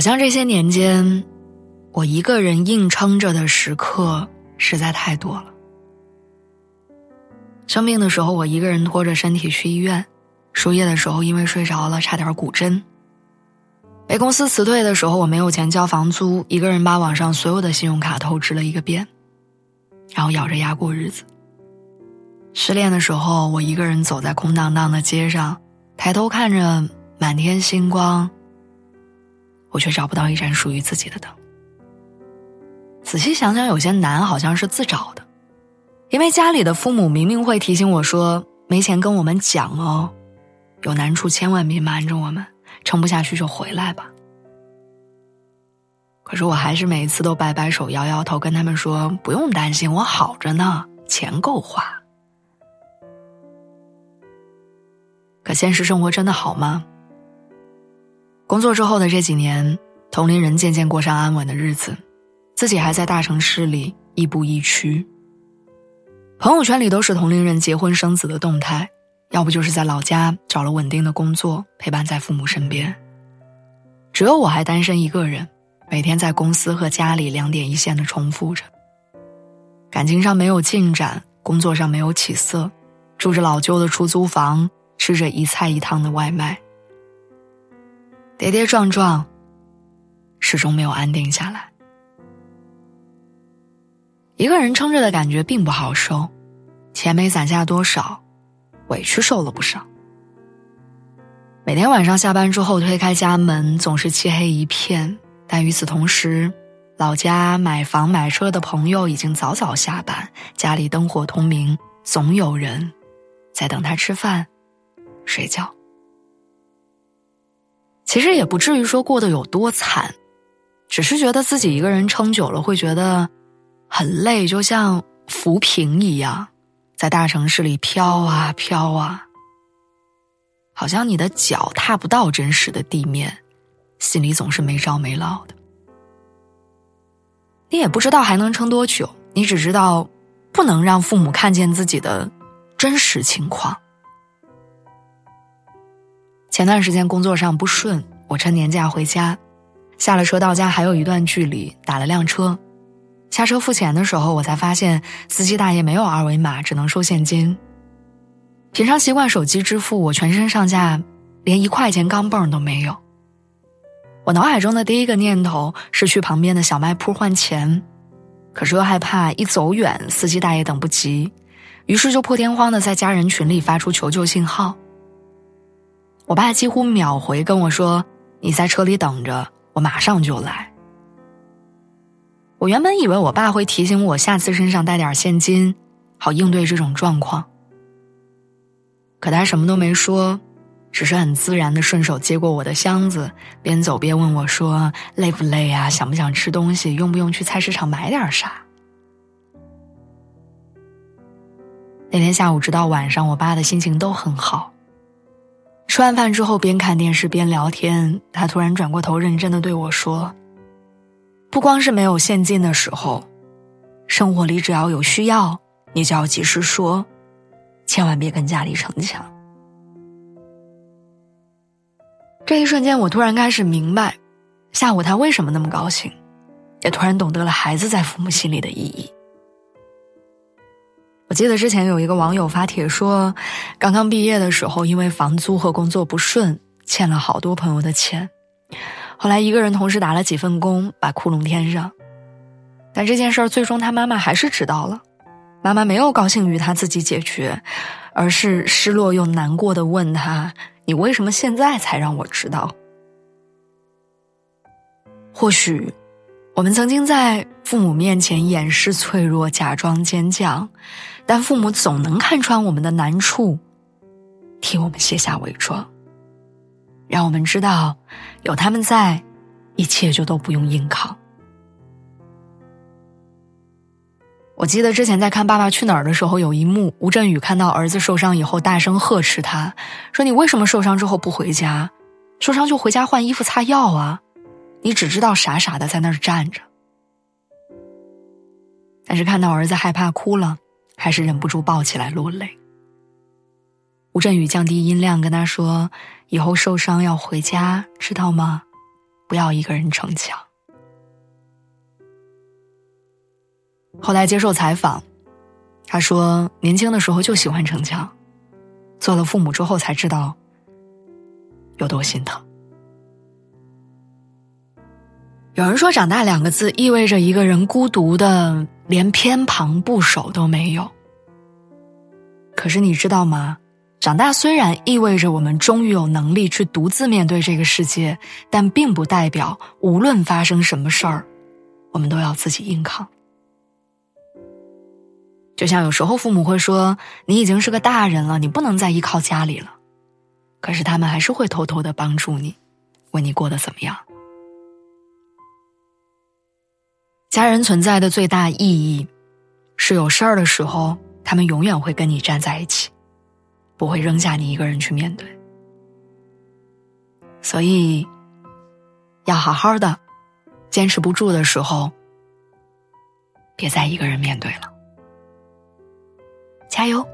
好像这些年间，我一个人硬撑着的时刻实在太多了。生病的时候，我一个人拖着身体去医院；输液的时候，因为睡着了差点骨针；被公司辞退的时候，我没有钱交房租，一个人把网上所有的信用卡透支了一个遍，然后咬着牙过日子。失恋的时候，我一个人走在空荡荡的街上，抬头看着满天星光。我却找不到一盏属于自己的灯。仔细想想，有些难好像是自找的，因为家里的父母明明会提醒我说：“没钱跟我们讲哦，有难处千万别瞒着我们，撑不下去就回来吧。”可是我还是每一次都摆摆手、摇摇头，跟他们说：“不用担心，我好着呢，钱够花。”可现实生活真的好吗？工作之后的这几年，同龄人渐渐过上安稳的日子，自己还在大城市里亦步亦趋。朋友圈里都是同龄人结婚生子的动态，要不就是在老家找了稳定的工作，陪伴在父母身边。只有我还单身一个人，每天在公司和家里两点一线的重复着。感情上没有进展，工作上没有起色，住着老旧的出租房，吃着一菜一汤的外卖。跌跌撞撞，始终没有安定下来。一个人撑着的感觉并不好受，钱没攒下多少，委屈受了不少。每天晚上下班之后推开家门，总是漆黑一片。但与此同时，老家买房买车的朋友已经早早下班，家里灯火通明，总有人在等他吃饭、睡觉。其实也不至于说过得有多惨，只是觉得自己一个人撑久了会觉得很累，就像浮萍一样，在大城市里飘啊飘啊，好像你的脚踏不到真实的地面，心里总是没着没落的。你也不知道还能撑多久，你只知道不能让父母看见自己的真实情况。前段时间工作上不顺，我趁年假回家，下了车到家还有一段距离，打了辆车，下车付钱的时候，我才发现司机大爷没有二维码，只能收现金。平常习惯手机支付，我全身上下连一块钱钢镚都没有。我脑海中的第一个念头是去旁边的小卖铺换钱，可是又害怕一走远司机大爷等不及，于是就破天荒的在家人群里发出求救信号。我爸几乎秒回跟我说：“你在车里等着，我马上就来。”我原本以为我爸会提醒我下次身上带点现金，好应对这种状况。可他什么都没说，只是很自然的顺手接过我的箱子，边走边问我说：“累不累啊？想不想吃东西？用不用去菜市场买点啥？”那天下午直到晚上，我爸的心情都很好。吃完饭之后，边看电视边聊天。他突然转过头，认真的对我说：“不光是没有现金的时候，生活里只要有需要，你就要及时说，千万别跟家里逞强。”这一瞬间，我突然开始明白，下午他为什么那么高兴，也突然懂得了孩子在父母心里的意义。我记得之前有一个网友发帖说，刚刚毕业的时候，因为房租和工作不顺，欠了好多朋友的钱。后来一个人同时打了几份工，把窟窿填上。但这件事儿最终他妈妈还是知道了。妈妈没有高兴于他自己解决，而是失落又难过的问他：“你为什么现在才让我知道？”或许。我们曾经在父母面前掩饰脆弱，假装坚强，但父母总能看穿我们的难处，替我们卸下伪装，让我们知道，有他们在，一切就都不用硬扛。我记得之前在看《爸爸去哪儿》的时候，有一幕，吴镇宇看到儿子受伤以后，大声呵斥他，说：“你为什么受伤之后不回家？受伤就回家换衣服、擦药啊！”你只知道傻傻的在那儿站着，但是看到儿子害怕哭了，还是忍不住抱起来落泪。吴镇宇降低音量跟他说：“以后受伤要回家，知道吗？不要一个人逞强。后来接受采访，他说年轻的时候就喜欢逞强，做了父母之后才知道有多心疼。有人说“长大”两个字意味着一个人孤独的连偏旁部首都没有。可是你知道吗？长大虽然意味着我们终于有能力去独自面对这个世界，但并不代表无论发生什么事儿，我们都要自己硬扛。就像有时候父母会说：“你已经是个大人了，你不能再依靠家里了。”可是他们还是会偷偷的帮助你，问你过得怎么样。家人存在的最大意义，是有事儿的时候，他们永远会跟你站在一起。不会扔下你一个人去面对，所以要好好的，坚持不住的时候，别再一个人面对了，加油。